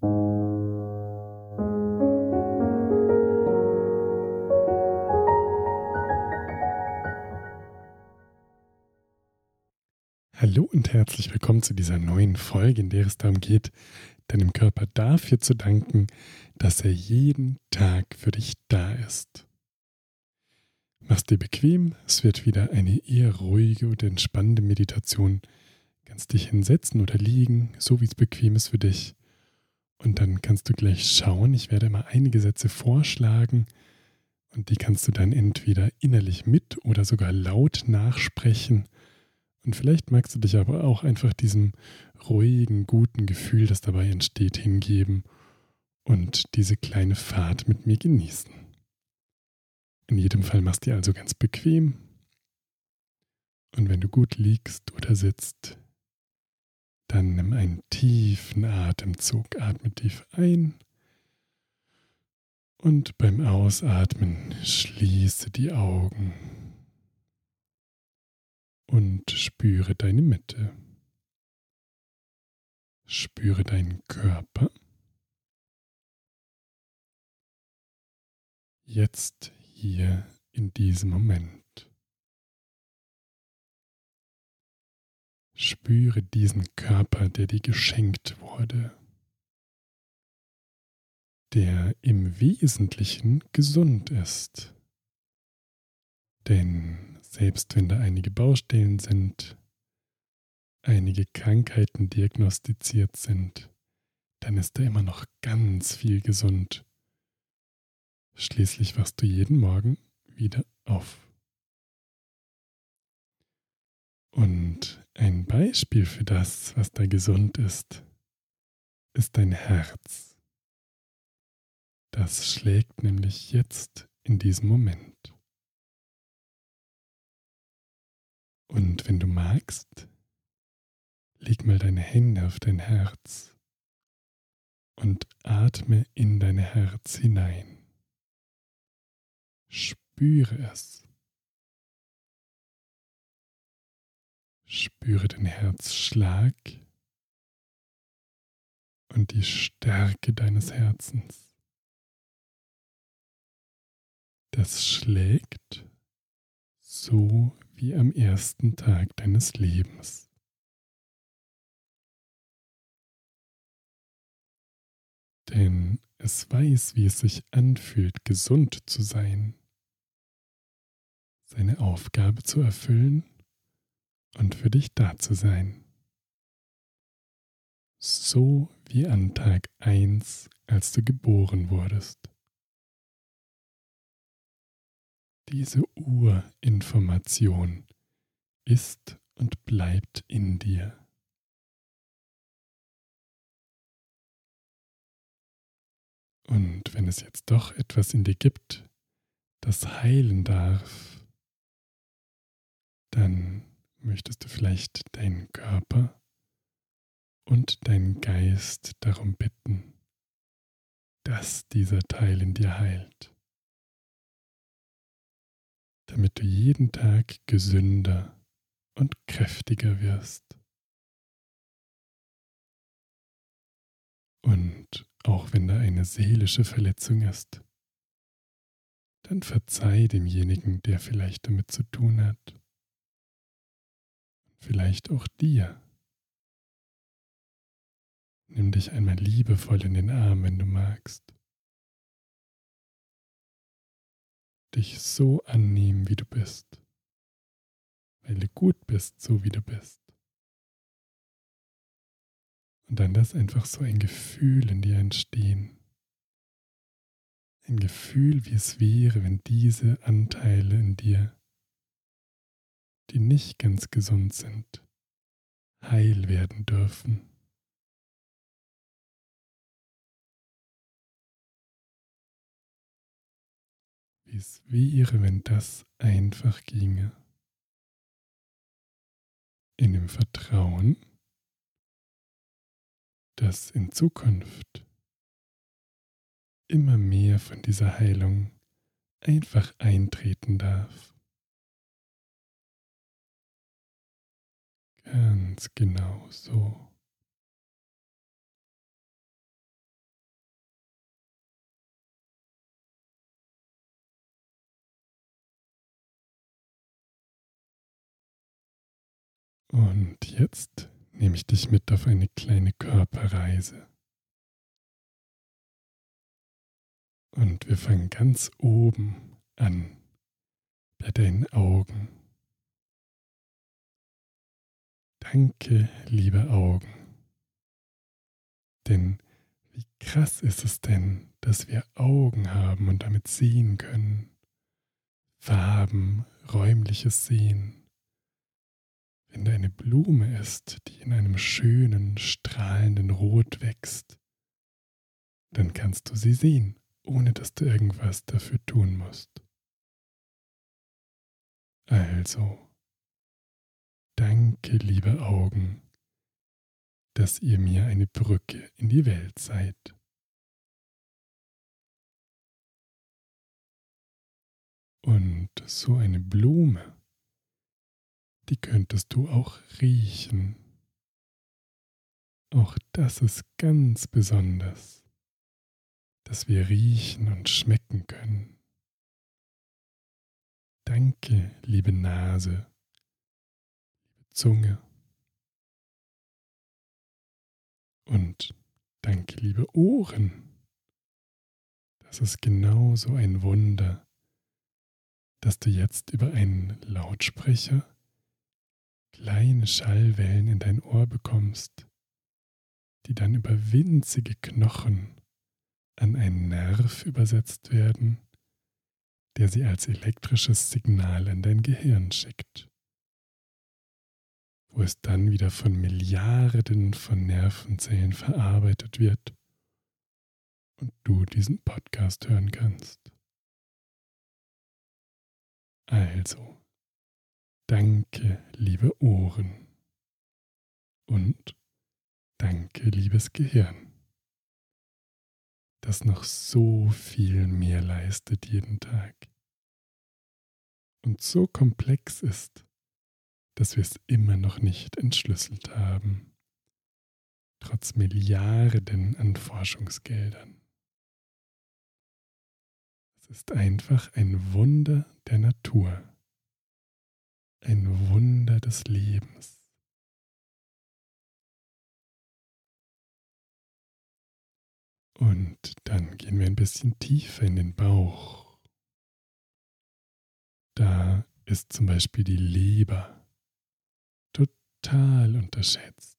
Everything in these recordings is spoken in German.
Hallo und herzlich willkommen zu dieser neuen Folge, in der es darum geht, deinem Körper dafür zu danken, dass er jeden Tag für dich da ist. Mach's dir bequem, es wird wieder eine eher ruhige und entspannende Meditation. Kannst dich hinsetzen oder liegen, so wie es bequem ist für dich. Und dann kannst du gleich schauen, ich werde immer einige Sätze vorschlagen und die kannst du dann entweder innerlich mit oder sogar laut nachsprechen und vielleicht magst du dich aber auch einfach diesem ruhigen, guten Gefühl, das dabei entsteht, hingeben und diese kleine Fahrt mit mir genießen. In jedem Fall machst du dir also ganz bequem. Und wenn du gut liegst oder sitzt, dann nimm einen tiefen Atemzug, atme tief ein und beim Ausatmen schließe die Augen und spüre deine Mitte. Spüre deinen Körper. Jetzt hier in diesem Moment. Spüre diesen Körper, der dir geschenkt wurde, der im Wesentlichen gesund ist. Denn selbst wenn da einige Baustellen sind, einige Krankheiten diagnostiziert sind, dann ist da immer noch ganz viel gesund. Schließlich wachst du jeden Morgen wieder auf. Und ein Beispiel für das, was da gesund ist, ist dein Herz. Das schlägt nämlich jetzt in diesem Moment. Und wenn du magst, leg mal deine Hände auf dein Herz und atme in dein Herz hinein. Spüre es. Spüre den Herzschlag und die Stärke deines Herzens. Das schlägt so wie am ersten Tag deines Lebens. Denn es weiß, wie es sich anfühlt, gesund zu sein, seine Aufgabe zu erfüllen und für dich da zu sein. So wie an Tag 1, als du geboren wurdest. Diese Urinformation ist und bleibt in dir. Und wenn es jetzt doch etwas in dir gibt, das heilen darf, dann möchtest du vielleicht deinen Körper und deinen Geist darum bitten, dass dieser Teil in dir heilt damit du jeden Tag gesünder und kräftiger wirst. Und auch wenn da eine seelische Verletzung ist, dann verzeih demjenigen, der vielleicht damit zu tun hat. Vielleicht auch dir. Nimm dich einmal liebevoll in den Arm, wenn du magst. dich so annehmen, wie du bist, weil du gut bist, so wie du bist. Und dann lass einfach so ein Gefühl in dir entstehen. Ein Gefühl, wie es wäre, wenn diese Anteile in dir, die nicht ganz gesund sind, heil werden dürfen. wie es wäre, wenn das einfach ginge. In dem Vertrauen, dass in Zukunft immer mehr von dieser Heilung einfach eintreten darf. Ganz genau so. Und jetzt nehme ich dich mit auf eine kleine Körperreise. Und wir fangen ganz oben an, bei deinen Augen. Danke, liebe Augen. Denn wie krass ist es denn, dass wir Augen haben und damit sehen können. Farben, räumliches Sehen. Wenn da eine Blume ist, die in einem schönen, strahlenden Rot wächst, dann kannst du sie sehen, ohne dass du irgendwas dafür tun musst. Also, danke, liebe Augen, dass ihr mir eine Brücke in die Welt seid. Und so eine Blume, die könntest du auch riechen. Auch das ist ganz besonders, dass wir riechen und schmecken können. Danke, liebe Nase, Zunge, Und danke, liebe Ohren. Das ist genauso ein Wunder, dass du jetzt über einen Lautsprecher kleine Schallwellen in dein Ohr bekommst, die dann über winzige Knochen an einen Nerv übersetzt werden, der sie als elektrisches Signal an dein Gehirn schickt wo es dann wieder von Milliarden von Nervenzellen verarbeitet wird und du diesen Podcast hören kannst. Also, danke, liebe Ohren und danke, liebes Gehirn, das noch so viel mehr leistet jeden Tag und so komplex ist dass wir es immer noch nicht entschlüsselt haben, trotz Milliarden an Forschungsgeldern. Es ist einfach ein Wunder der Natur, ein Wunder des Lebens. Und dann gehen wir ein bisschen tiefer in den Bauch. Da ist zum Beispiel die Leber total unterschätzt.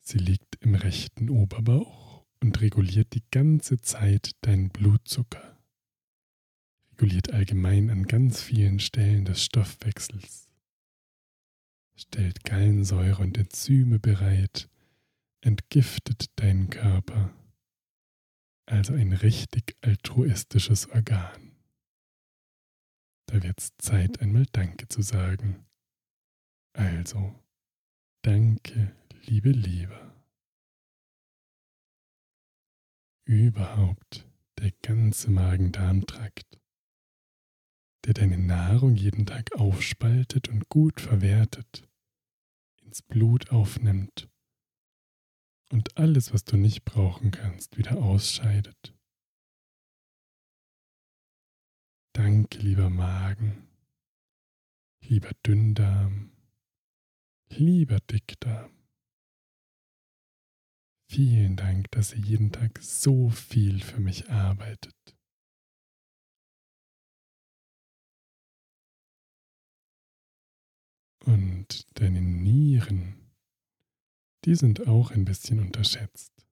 Sie liegt im rechten Oberbauch und reguliert die ganze Zeit deinen Blutzucker. Reguliert allgemein an ganz vielen Stellen des Stoffwechsels. Stellt Gallensäure und Enzyme bereit, entgiftet deinen Körper. Also ein richtig altruistisches Organ. Da wird's Zeit, einmal Danke zu sagen. Also, danke, liebe Liebe. Überhaupt der ganze Magen-Darm-Trakt, der deine Nahrung jeden Tag aufspaltet und gut verwertet, ins Blut aufnimmt und alles, was du nicht brauchen kannst, wieder ausscheidet. Danke, lieber Magen, lieber Dünndarm, Lieber Dickdarm, vielen Dank, dass ihr jeden Tag so viel für mich arbeitet. Und deine Nieren, die sind auch ein bisschen unterschätzt.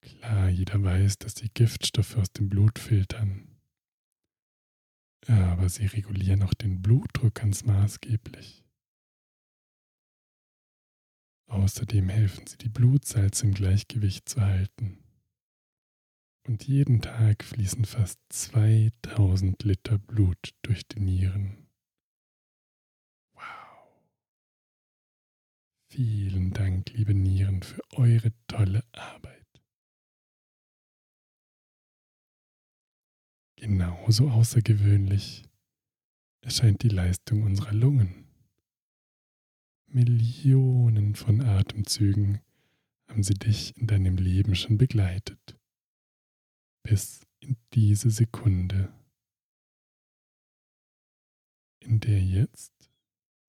Klar, jeder weiß, dass die Giftstoffe aus dem Blut filtern. Aber sie regulieren auch den Blutdruck ganz maßgeblich. Außerdem helfen sie, die Blutsalze im Gleichgewicht zu halten. Und jeden Tag fließen fast 2000 Liter Blut durch die Nieren. Wow. Vielen Dank, liebe Nieren, für eure tolle Arbeit. Genauso außergewöhnlich erscheint die Leistung unserer Lungen. Millionen von Atemzügen haben sie dich in deinem Leben schon begleitet. Bis in diese Sekunde, in der jetzt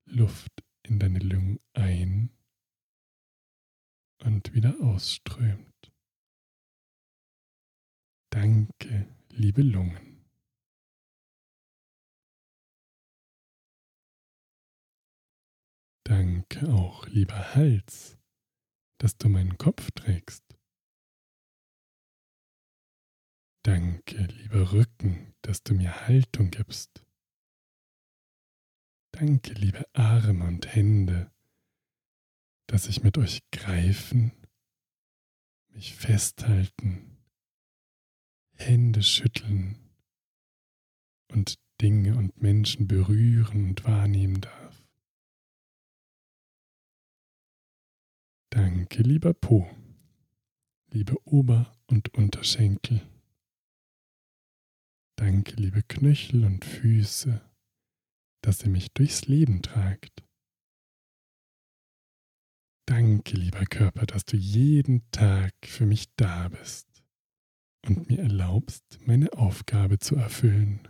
Luft in deine Lungen ein und wieder ausströmt. Danke, liebe Lungen. Danke auch, lieber Hals, dass du meinen Kopf trägst. Danke, lieber Rücken, dass du mir Haltung gibst. Danke, liebe Arme und Hände, dass ich mit euch greifen, mich festhalten, Hände schütteln und Dinge und Menschen berühren und wahrnehmen darf. Danke, lieber Po, liebe Ober- und Unterschenkel. Danke, liebe Knöchel und Füße dass ihr mich durchs Leben tragt. Danke, lieber Körper, dass du jeden Tag für mich da bist und mir erlaubst, meine Aufgabe zu erfüllen.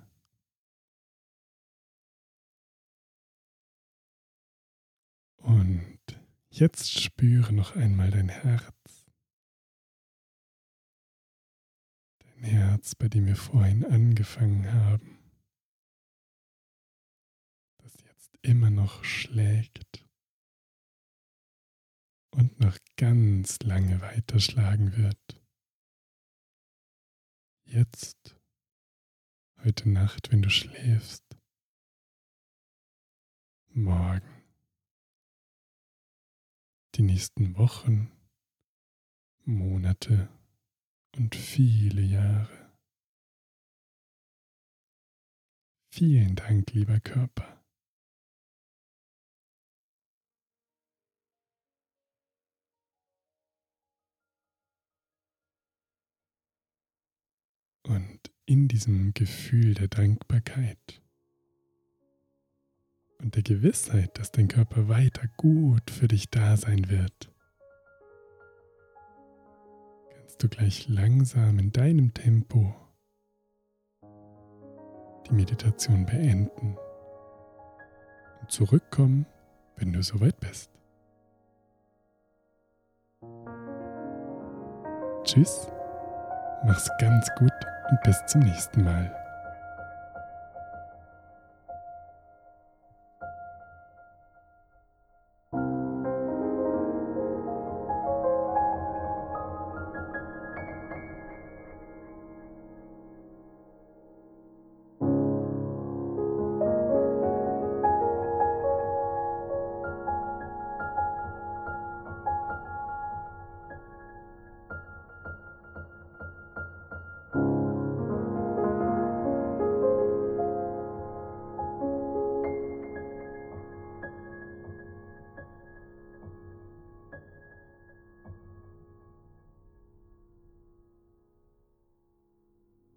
Und jetzt spüre noch einmal dein Herz. Dein Herz, bei dem wir vorhin angefangen haben. immer noch schlägt und noch ganz lange weiterschlagen wird. Jetzt, heute Nacht, wenn du schläfst, morgen, die nächsten Wochen, Monate und viele Jahre. Vielen Dank, lieber Körper. Und in diesem Gefühl der Dankbarkeit und der Gewissheit, dass dein Körper weiter gut für dich da sein wird, kannst du gleich langsam in deinem Tempo die Meditation beenden und zurückkommen, wenn du soweit bist. Tschüss, mach's ganz gut und bis zum nächsten Mal.